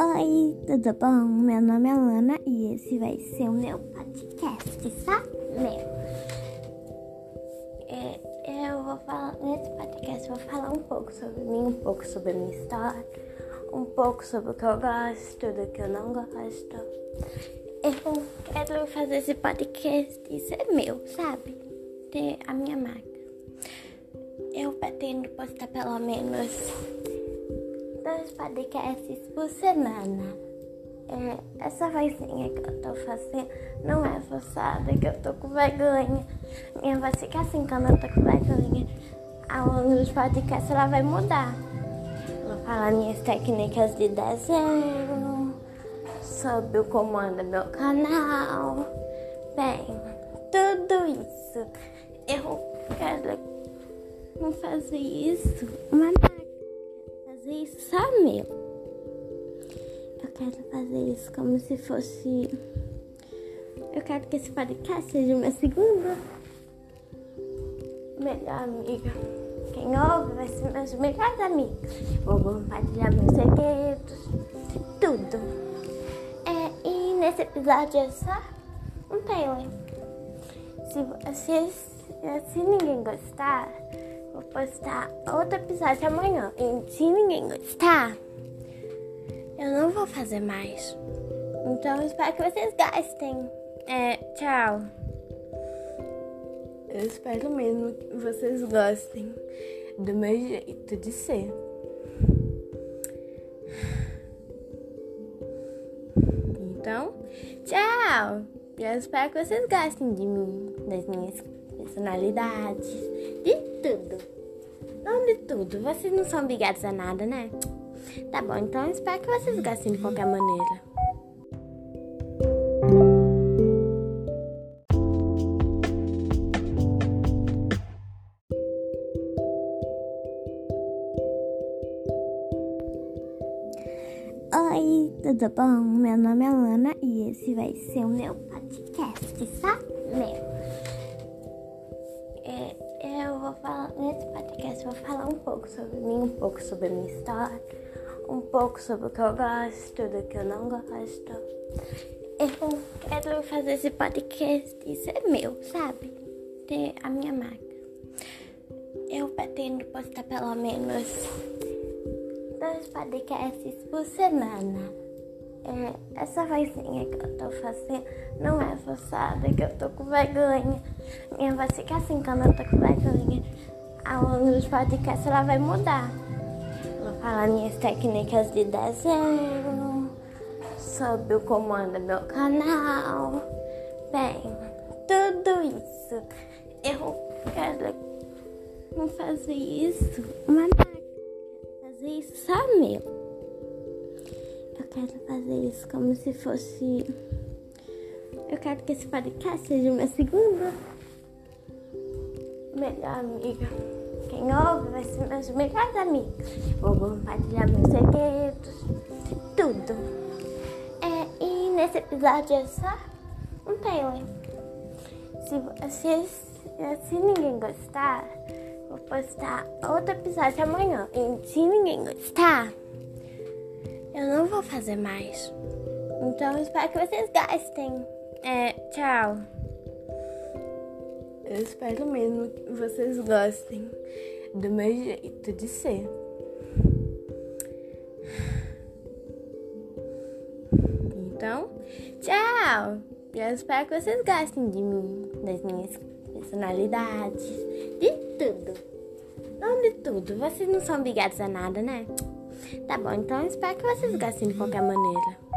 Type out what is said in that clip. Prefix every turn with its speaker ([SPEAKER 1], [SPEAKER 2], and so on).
[SPEAKER 1] Oi, tudo bom? Meu nome é Lana e esse vai ser o meu podcast, sabe? Meu. É, eu vou falar, nesse podcast eu vou falar um pouco sobre mim, um pouco sobre a minha história, um pouco sobre o que eu gosto, do que eu não gosto. Eu quero fazer esse podcast e ser meu, sabe? Ter a minha marca. Eu pretendo postar pelo menos dois podcasts por semana. É, essa vozinha que eu tô fazendo não é forçada, que eu tô com vergonha. Minha voz fica assim quando eu tô com vergonha. Ao longo dos podcasts ela vai mudar. Vou falar minhas técnicas de desenho, sobre o comando do meu canal. Bem, tudo isso. Eu quero fazer isso uma fazer isso só meu. Eu quero fazer isso como se fosse. Eu quero que esse podcast seja minha segunda melhor amiga. Quem ouve vai ser meus melhores amigos. Vou compartilhar meus segredos, tudo. É, e nesse episódio é só um trailer. Se, se, se ninguém gostar, Vou postar outro episódio amanhã. E se ninguém gostar, eu não vou fazer mais. Então espero que vocês gostem. É, tchau.
[SPEAKER 2] Eu espero mesmo que vocês gostem do meu jeito de ser. Então, tchau! Eu espero que vocês gostem de mim, das minhas personalidades, de tudo. De tudo, vocês não são obrigados a nada, né? Tá bom, então espero que vocês gostem de qualquer maneira.
[SPEAKER 1] Oi, tudo bom? Meu nome é Lana e esse vai ser o meu podcast, sabe? Meu. É, podcast vou falar um pouco sobre mim, um pouco sobre a minha história, um pouco sobre o que eu gosto, do que eu não gosto. Eu quero fazer esse podcast e ser meu, sabe? Ter a minha marca. Eu pretendo postar pelo menos dois podcasts por semana. É, essa vozinha que eu tô fazendo não é forçada, que eu tô com vergonha. Minha voz fica assim quando eu tô com vergonha. Ao longo dos podcasts ela vai mudar. Vou falar minhas técnicas de desenho, sobre o comando do meu canal. Bem, tudo isso. Eu quero fazer isso uma máquina. Fazer isso só meu quero fazer isso como se fosse. Eu quero que esse podcast seja minha segunda melhor amiga. Quem ouve vai ser meus melhores amigos. Vou compartilhar meus segredos, tudo. É, e nesse episódio é só um trailer. Se, se, se ninguém gostar, vou postar outro episódio amanhã. E se ninguém gostar, eu não vou fazer mais. Então espero que vocês gostem. É, tchau.
[SPEAKER 2] Eu espero mesmo que vocês gostem do meu jeito de ser.
[SPEAKER 1] Então, tchau! Eu espero que vocês gostem de mim, das minhas personalidades, de tudo. Não de tudo, vocês não são obrigados a nada, né? Tá bom, então espero que vocês gostem de qualquer maneira.